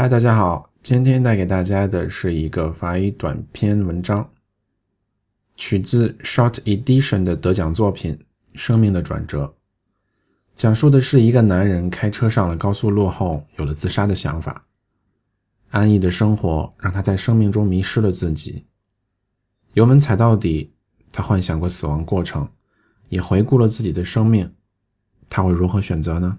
嗨，大家好，今天带给大家的是一个法语短篇文章，取自 Short Edition 的得奖作品《生命的转折》，讲述的是一个男人开车上了高速路后，有了自杀的想法。安逸的生活让他在生命中迷失了自己，油门踩到底，他幻想过死亡过程，也回顾了自己的生命，他会如何选择呢？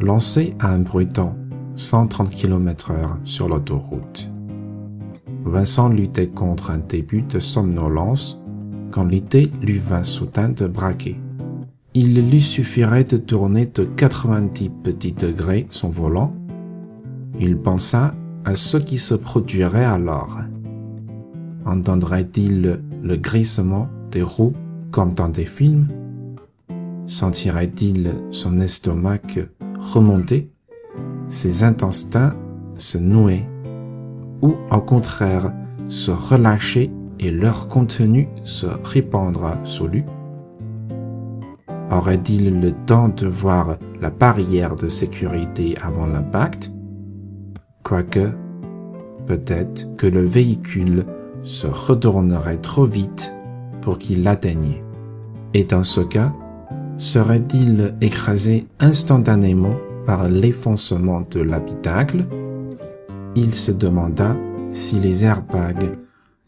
Lancé à un bruitant 130 km/h sur l'autoroute. Vincent luttait contre un début de somnolence quand l'idée lui vint soudain de braquer. Il lui suffirait de tourner de 90 petits degrés son volant. Il pensa à ce qui se produirait alors. Entendrait-il le grissement des roues comme dans des films? Sentirait-il son estomac remonter, ses intestins se nouer? Ou au contraire se relâcher et leur contenu se répandre sous lui? Aurait-il le temps de voir la barrière de sécurité avant l'impact? Quoique, peut-être que le véhicule se retournerait trop vite pour qu'il l'atteignait. Et dans ce cas, serait-il écrasé instantanément par l'effoncement de l'habitacle Il se demanda si les airbags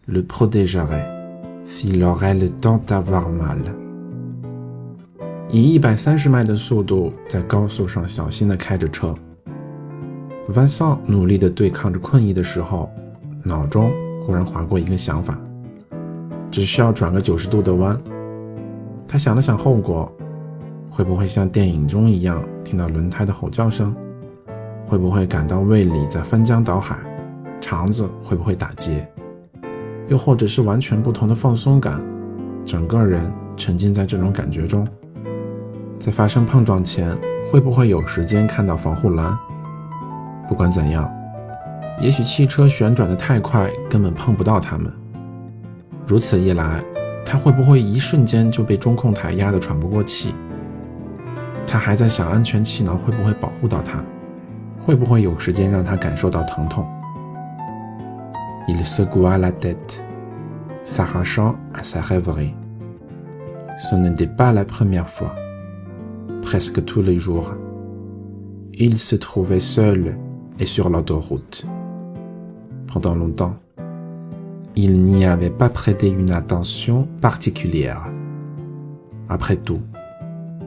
le protégeraient, s'il aurait le temps d'avoir mal. 以一百三十迈的速度在高速上小心地开着车，Vincent 努力地对抗着困意的时候，脑中 忽然划过一个想法：只需要转个九十度的弯。他想了想后果，会不会像电影中一样听到轮胎的吼叫声？会不会感到胃里在翻江倒海？肠子会不会打结？又或者是完全不同的放松感，整个人沉浸在这种感觉中。在发生碰撞前，会不会有时间看到防护栏？不管怎样，也许汽车旋转的太快，根本碰不到他们。如此一来，他会不会一瞬间就被中控台压得喘不过气？他还在想安全气囊会不会保护到他，会不会有时间让他感受到疼痛？Il se goua la tête, s'arrachant à sa rêverie. Ce n'était pas la première fois. Presque tous les jours, il se trouvait seul et sur l'autoroute. Pendant longtemps, il n'y avait pas prêté une attention particulière. Après tout,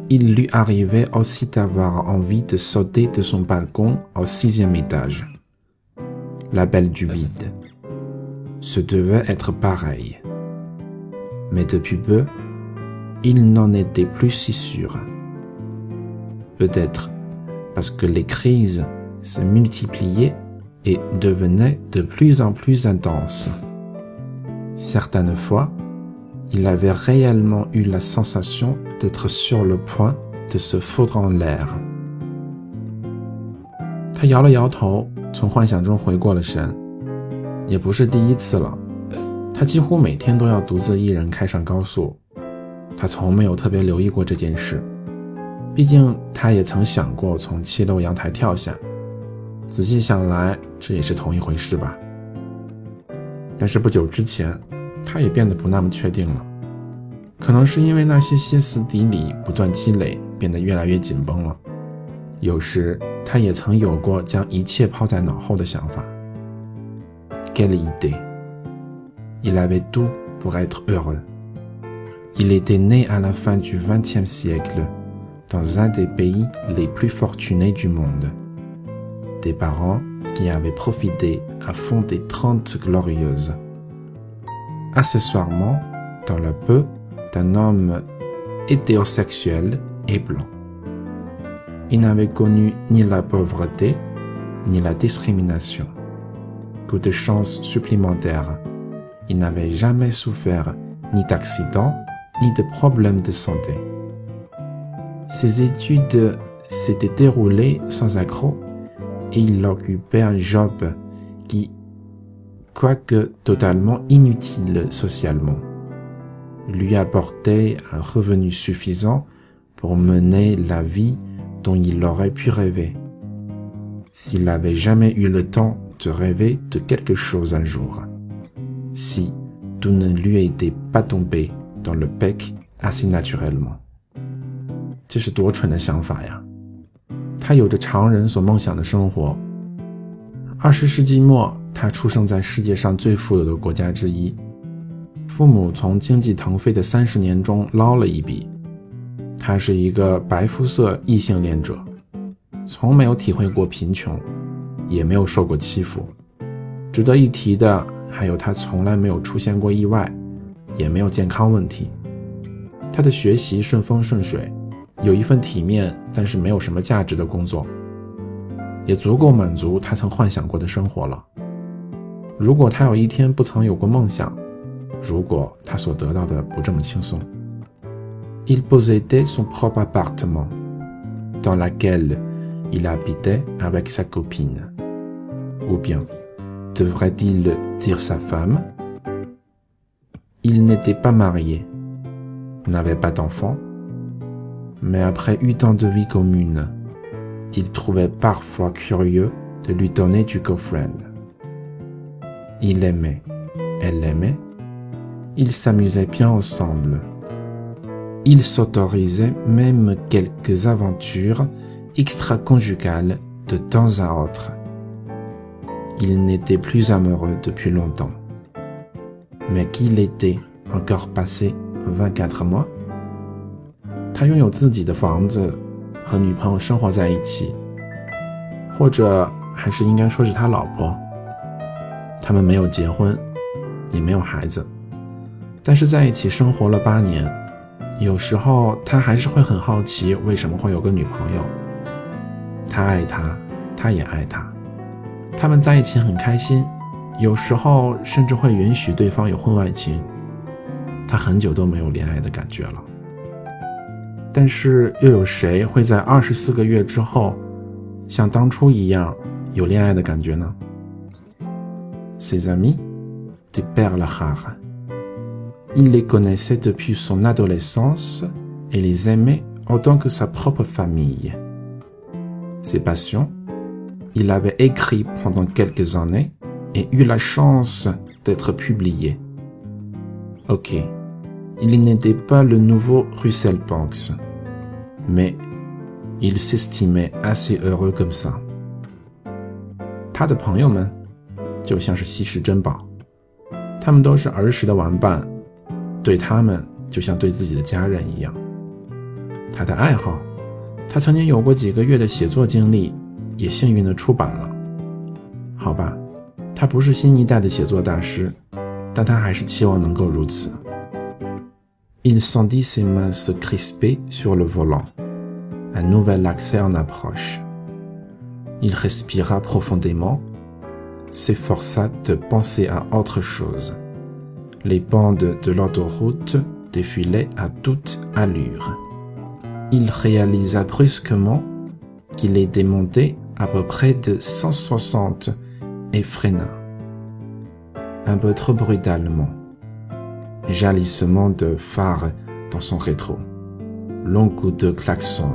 il lui arrivait aussi d'avoir envie de sauter de son balcon au sixième étage. La belle du vide. Ce devait être pareil. Mais depuis peu, il n'en était plus si sûr. Peut-être parce que les crises se multipliaient et devenaient de plus en plus intense. Certaines fois, il avait réellement eu la sensation d'être sur le point de se foutre en l'air. 他摇了摇头，从幻想中回过了神。也不是第一次了，他几乎每天都要独自一人开上高速。他从没有特别留意过这件事，毕竟他也曾想过从七楼阳台跳下。仔细想来，这也是同一回事吧。但是不久之前。他也变得不那么确定了，可能是因为那些歇斯底里不断积累，变得越来越紧绷了。有时他也曾有过将一切抛在脑后的想法。Quelle idée! Il avait tout pour être heureux. Il était né à la fin du XXe siècle, dans un des pays les plus fortunés du monde. Parents qui avait profité à fond des Trente Glorieuses. Accessoirement, dans la peau d'un homme hétérosexuel et blanc. Il n'avait connu ni la pauvreté, ni la discrimination. Coup de chance supplémentaire, il n'avait jamais souffert ni d'accident, ni de problèmes de santé. Ses études s'étaient déroulées sans accroc et il occupait un job qui, quoique totalement inutile socialement, lui apportait un revenu suffisant pour mener la vie dont il aurait pu rêver, s'il n'avait jamais eu le temps de rêver de quelque chose un jour, si tout ne lui était pas tombé dans le bec assez naturellement. 这是多蠢的想法呀！ 他有着常人所梦想的生活。二十世纪末，他出生在世界上最富有的国家之一，父母从经济腾飞的三十年中捞了一笔。他是一个白肤色异性恋者，从没有体会过贫穷，也没有受过欺负。值得一提的还有，他从来没有出现过意外，也没有健康问题。他的学习顺风顺水。有一份体面但是没有什么价值的工作，也足够满足他曾幻想过的生活了。如果他有一天不曾有过梦想，如果他所得到的不这么轻松。Il possédait son propre appartement dans lequel il habitait avec sa copine. Ou bien, devrait-il dire sa femme Il n'était pas marié, n'avait pas d'enfant mais après huit ans de vie commune, il trouvait parfois curieux de lui donner du girlfriend. Il aimait, elle l'aimait, ils s'amusaient bien ensemble. Ils s'autorisaient même quelques aventures extra-conjugales de temps à autre. Il n'était plus amoureux depuis longtemps. Mais qu'il était encore passé 24 mois 他拥有自己的房子，和女朋友生活在一起，或者还是应该说是他老婆。他们没有结婚，也没有孩子，但是在一起生活了八年。有时候他还是会很好奇，为什么会有个女朋友。他爱她，她也爱他，他们在一起很开心，有时候甚至会允许对方有婚外情。他很久都没有恋爱的感觉了。但是又有谁会在二十四个月之后，像当初一样有恋爱的感觉呢？Ses amis de Père Lachar. Il les connaissait depuis son adolescence et les aimait autant que sa propre famille. Ses passions, il avait écrit pendant quelques années et eu la chance d'être publié. Ok, il n'était pas le nouveau Russell Banks mais il s'estimait assez heureux comme ça. 他的朋友们就像是稀世珍宝，他们都是儿时的玩伴，对他们就像对自己的家人一样。他的爱好，他曾经有过几个月的写作经历，也幸运的出版了。好吧，他不是新一代的写作大师，但他还是期望能够如此。Il sentit ses mains se crisper sur le volant. Un nouvel accès en approche. Il respira profondément, s'efforça de penser à autre chose. Les bandes de l'autoroute défilaient à toute allure. Il réalisa brusquement qu'il était monté à peu près de 160 et freina. Un peu trop brutalement jalissement de phare dans son rétro. Long coup de klaxon.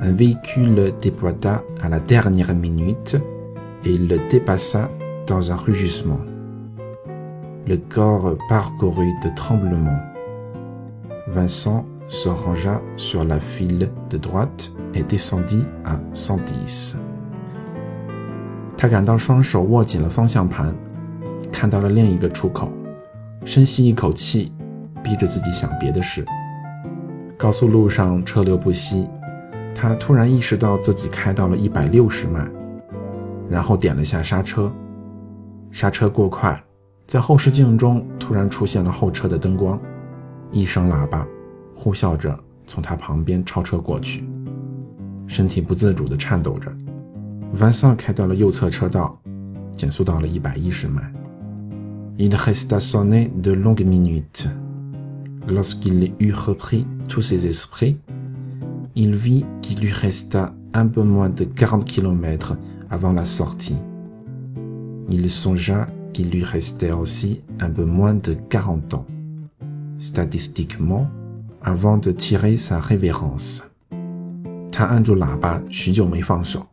Un véhicule dépoita à la dernière minute et le dépassa dans un rugissement. Le corps parcourut de tremblements. Vincent se rangea sur la file de droite et descendit à 110. 他感到双手握紧了方向盘，看到了另一个出口。 深吸一口气，逼着自己想别的事。高速路上车流不息，他突然意识到自己开到了一百六十迈。然后点了下刹车。刹车过快，在后视镜中突然出现了后车的灯光，一声喇叭呼啸着从他旁边超车过去，身体不自主地颤抖着。晚上开到了右侧车道，减速到了一百一十迈。Il resta sonner de longues minutes. Lorsqu'il eut repris tous ses esprits, il vit qu'il lui resta un peu moins de 40 kilomètres avant la sortie. Il songea qu'il lui restait aussi un peu moins de 40 ans, statistiquement, avant de tirer sa révérence. 他按住喇叭，许久没放手。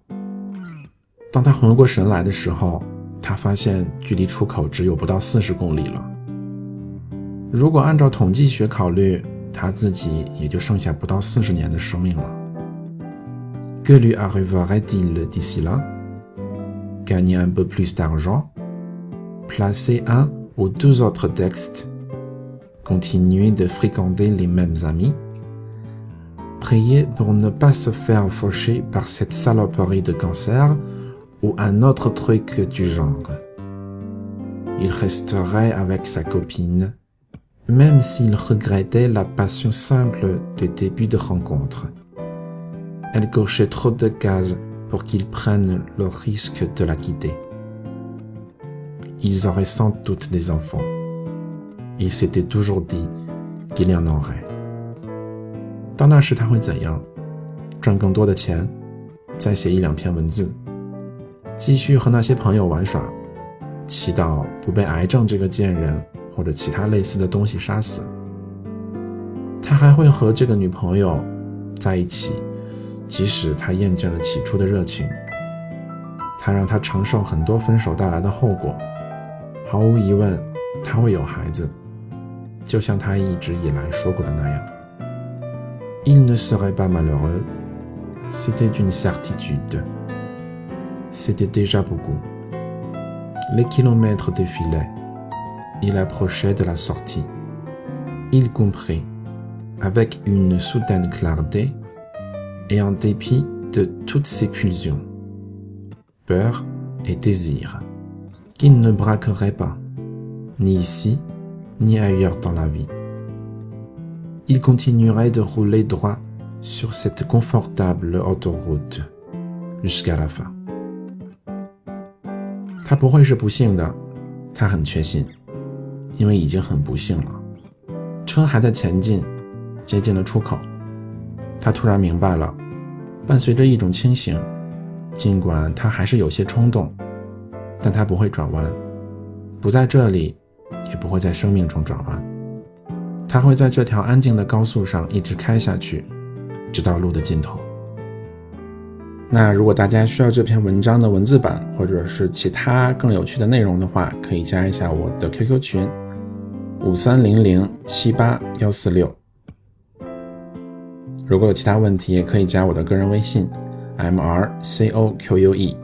当他回过神来的时候， 他发现距离出口只有不到四十公里了。如果按照统计学考虑，他自己也就剩下不到四十年的生命了。Que lui arriverait-il d'ici là? Gagner un peu plus d'argent, placer un ou deux autres textes, continuer de fréquenter les mêmes amis, prier pour ne pas se faire faucher par cette saloperie de cancer ou un autre truc du genre. Il resterait avec sa copine, même s'il regrettait la passion simple des débuts de rencontre. Elle cochait trop de cases pour qu'il prenne le risque de la quitter. Ils auraient sans doute des enfants. Il s'était toujours dit qu'il y en aurait. 到那时他会怎样？赚更多的钱，再写一两篇文字。 继续和那些朋友玩耍，祈祷不被癌症这个贱人或者其他类似的东西杀死。他还会和这个女朋友在一起，即使他厌倦了起初的热情。他让她承受很多分手带来的后果。毫无疑问，他会有孩子，就像他一直以来说过的那样。Il ne serait pas malheureux, c'était une certitude. C'était déjà beaucoup. Les kilomètres défilaient. Il approchait de la sortie. Il comprit, avec une soudaine clarté, et en dépit de toutes ses pulsions, peur et désir, qu'il ne braquerait pas, ni ici, ni ailleurs dans la vie. Il continuerait de rouler droit sur cette confortable autoroute jusqu'à la fin. 他不会是不幸的，他很确信，因为已经很不幸了。车还在前进，接近了出口。他突然明白了，伴随着一种清醒，尽管他还是有些冲动，但他不会转弯，不在这里，也不会在生命中转弯。他会在这条安静的高速上一直开下去，直到路的尽头。那如果大家需要这篇文章的文字版，或者是其他更有趣的内容的话，可以加一下我的 QQ 群五三零零七八幺四六。如果有其他问题，也可以加我的个人微信 m r c o q u e，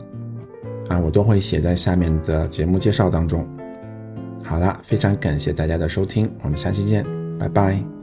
啊，我都会写在下面的节目介绍当中。好了，非常感谢大家的收听，我们下期见，拜拜。